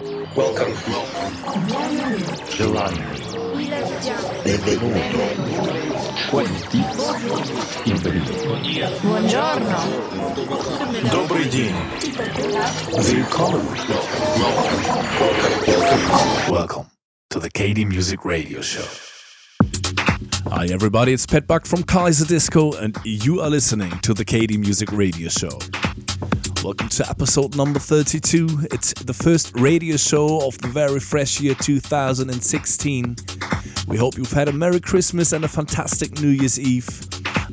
Welcome. Gelato. Benvenuto. Quanti. Buongiorno. Добрый день. Welcome. Welcome. Welcome to the KD Music Radio Show. Hi everybody, it's Pet Duck from Kaiserdisco and you are listening to the KD Music Radio Show. Welcome to episode number 32. It's the first radio show of the very fresh year 2016. We hope you've had a Merry Christmas and a fantastic New Year's Eve.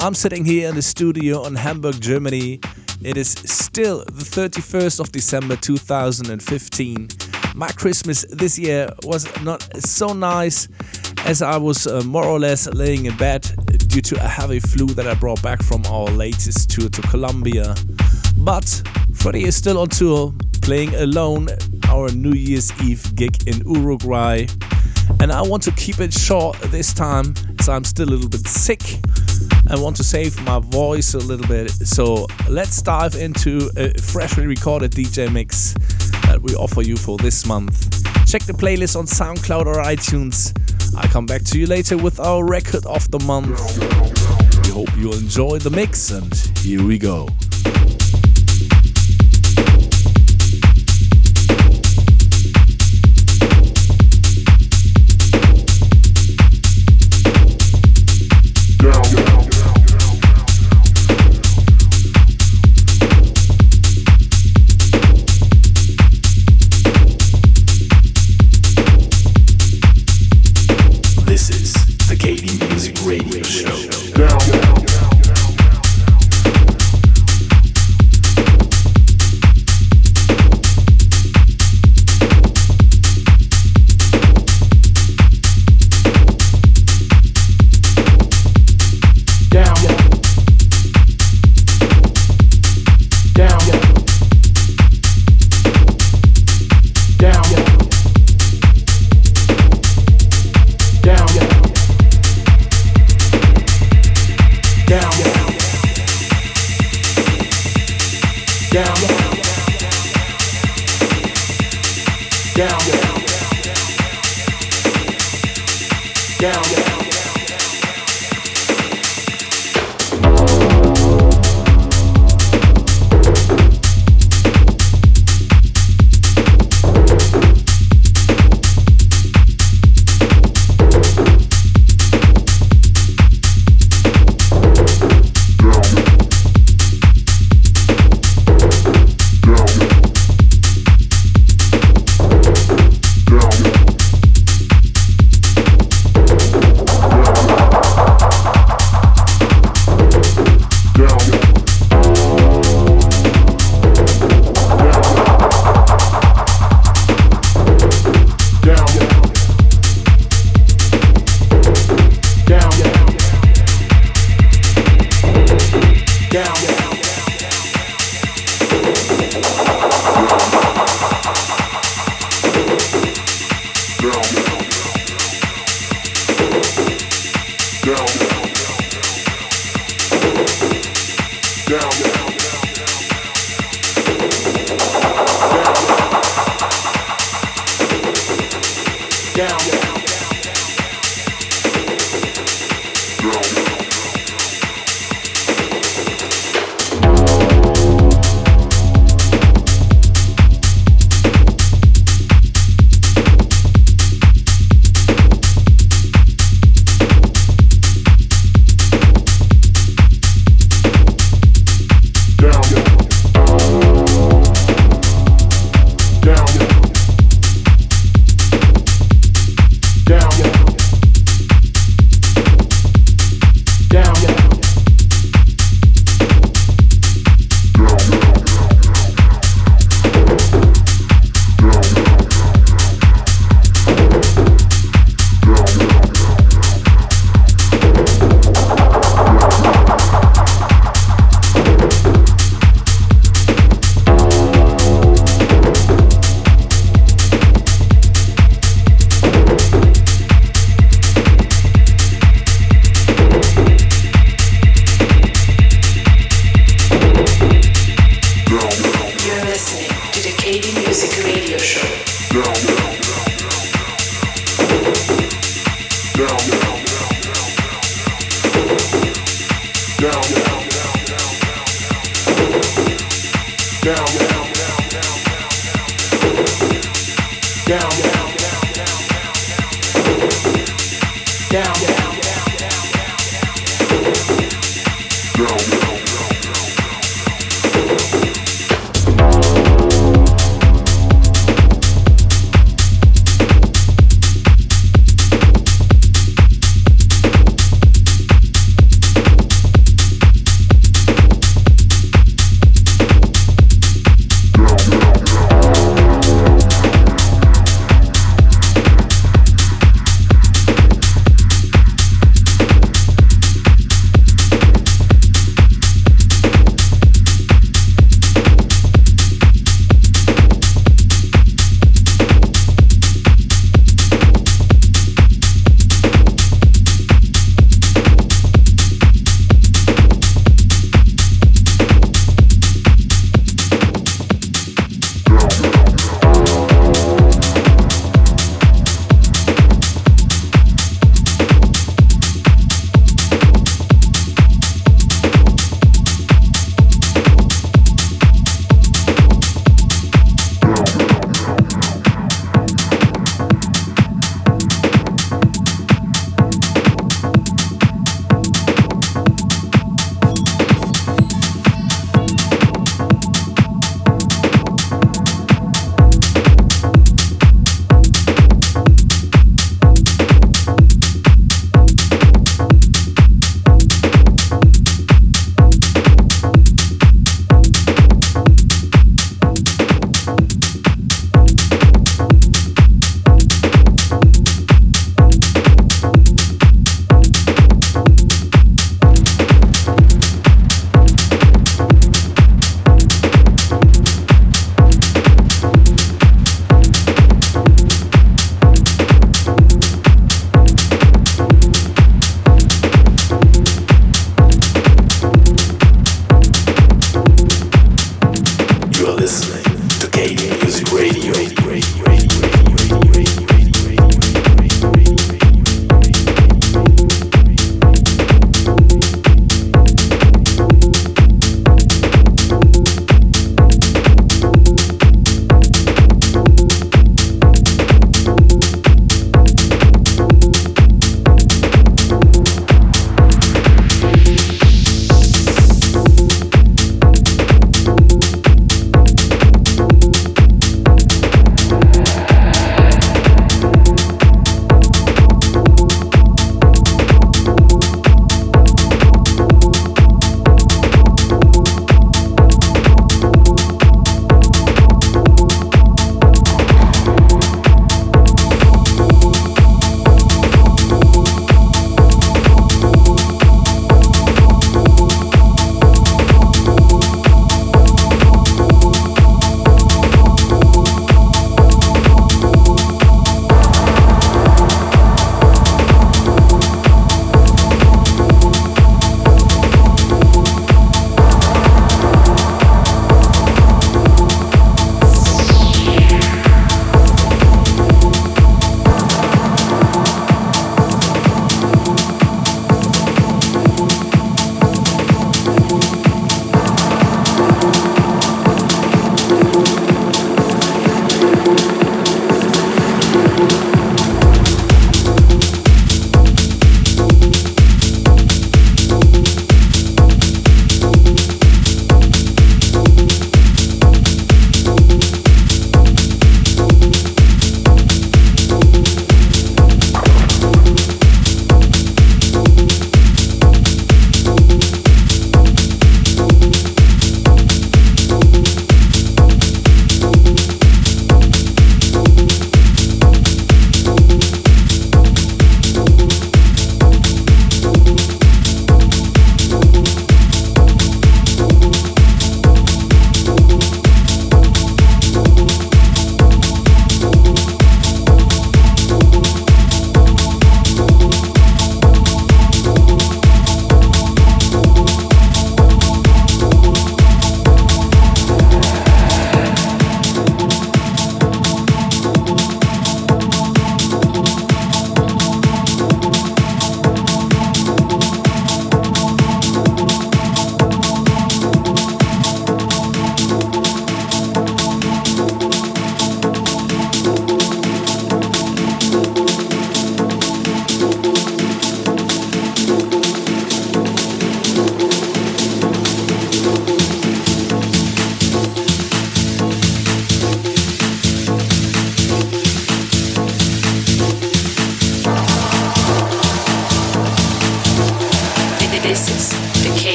I'm sitting here in the studio in Hamburg, Germany. It is still the 31st of December 2015. My Christmas this year was not so nice as I was uh, more or less laying in bed due to a heavy flu that I brought back from our latest tour to Colombia. But Freddie is still on tour, playing alone our New Year's Eve gig in Uruguay. And I want to keep it short this time, as I'm still a little bit sick and want to save my voice a little bit. So let's dive into a freshly recorded DJ mix that we offer you for this month. Check the playlist on SoundCloud or iTunes. I come back to you later with our record of the month. We hope you enjoy the mix, and here we go. Down. brillo.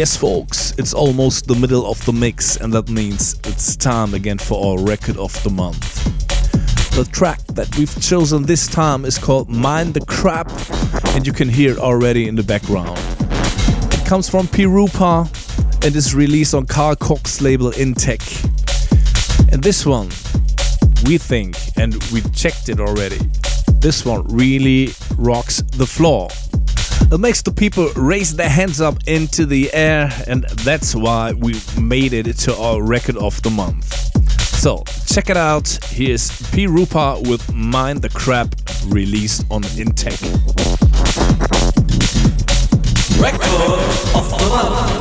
Yes, folks, it's almost the middle of the mix, and that means it's time again for our record of the month. The track that we've chosen this time is called Mind the Crap, and you can hear it already in the background. It comes from Pirupa and is released on Carl Cox's label Intec. And this one, we think, and we checked it already, this one really rocks the floor. It makes the people raise their hands up into the air, and that's why we made it to our record of the month. So check it out. Here's Pirupa with Mind the Crap, released on Intec. Record of the month.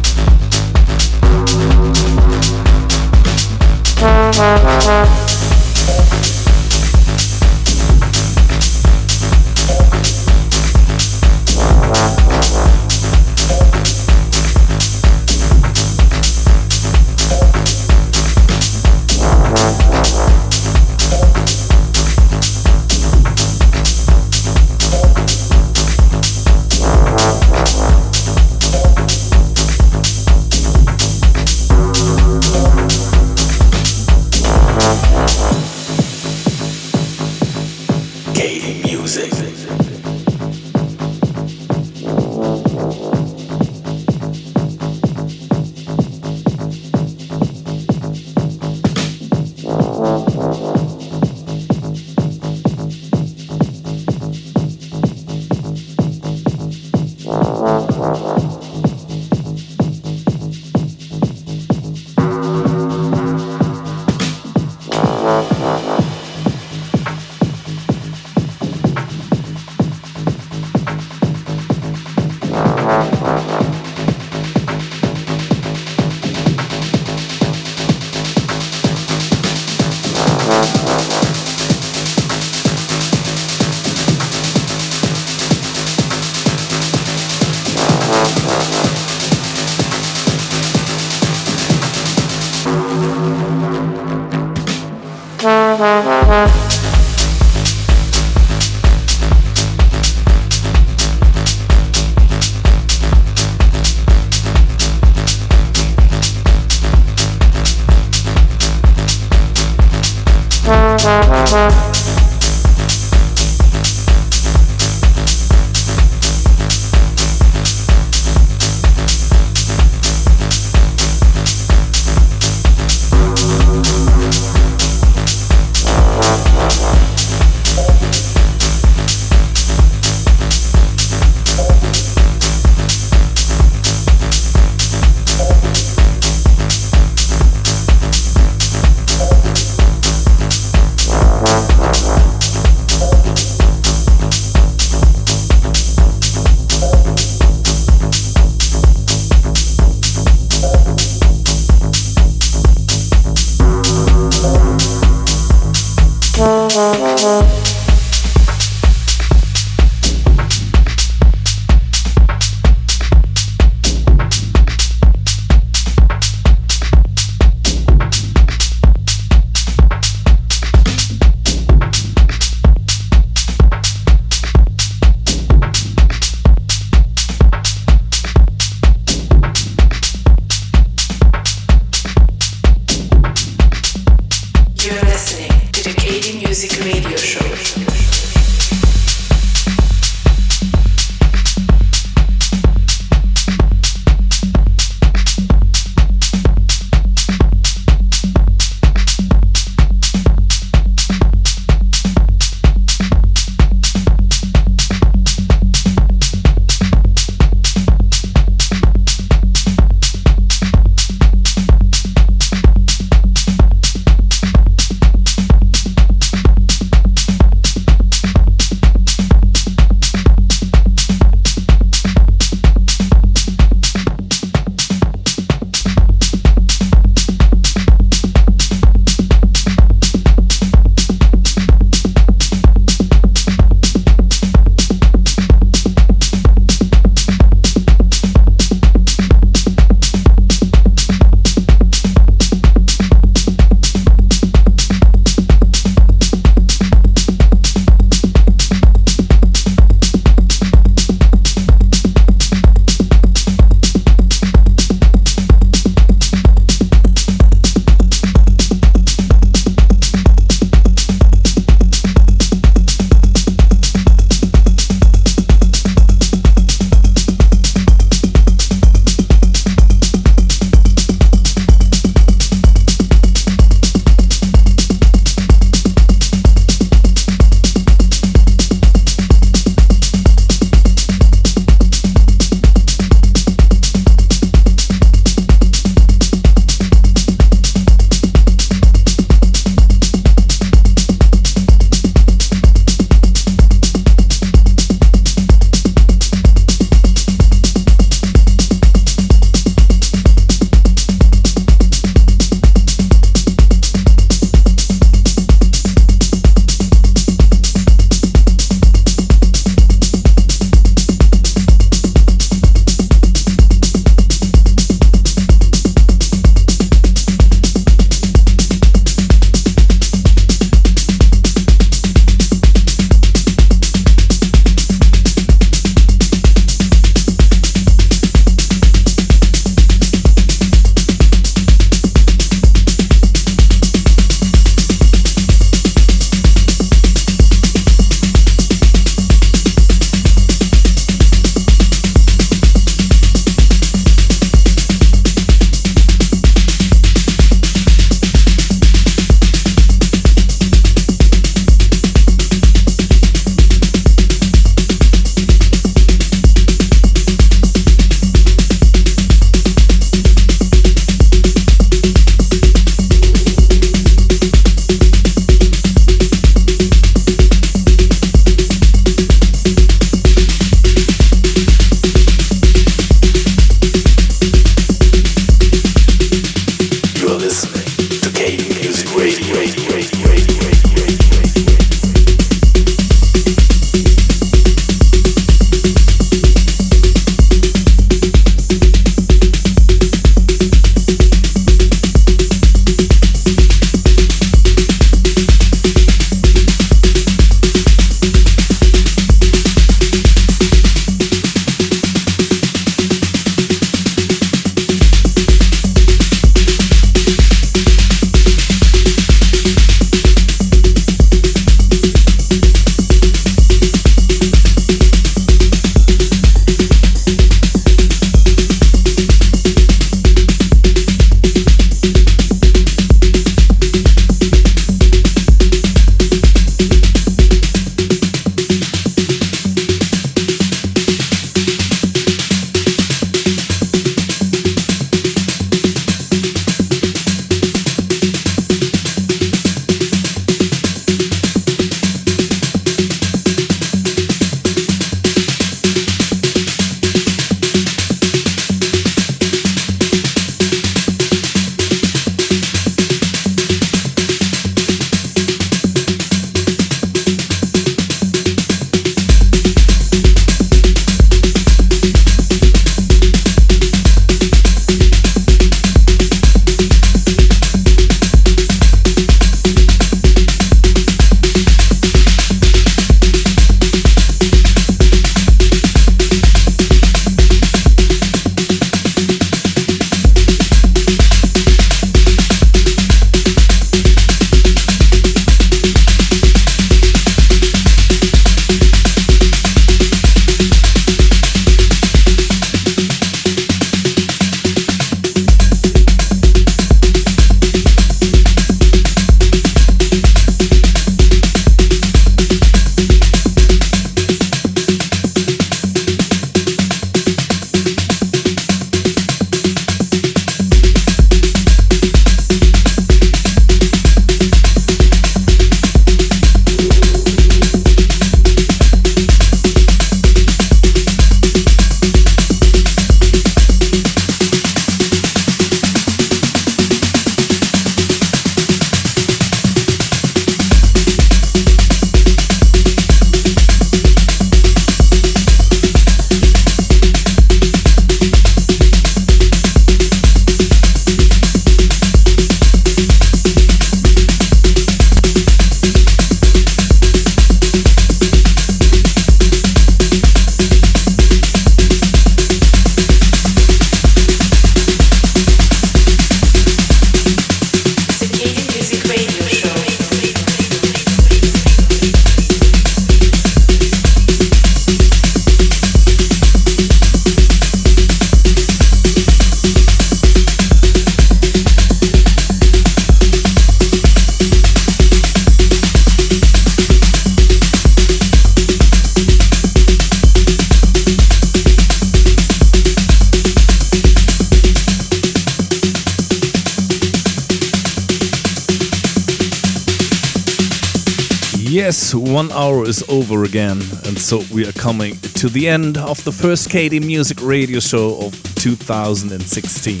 One hour is over again, and so we are coming to the end of the first KD Music Radio Show of 2016.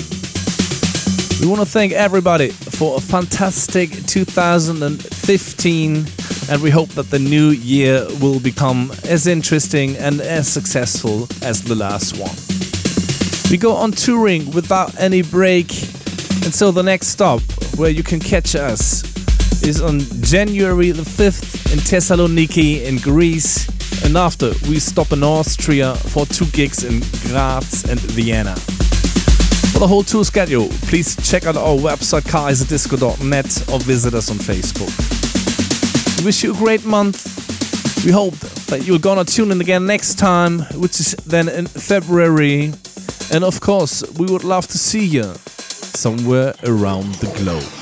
We want to thank everybody for a fantastic 2015, and we hope that the new year will become as interesting and as successful as the last one. We go on touring without any break, and so the next stop where you can catch us is on January the 5th in Thessaloniki in Greece. And after, we stop in Austria for two gigs in Graz and Vienna. For the whole tour schedule, please check out our website kaiserdisco.net or visit us on Facebook. We wish you a great month. We hope that you're gonna tune in again next time, which is then in February. And of course, we would love to see you somewhere around the globe.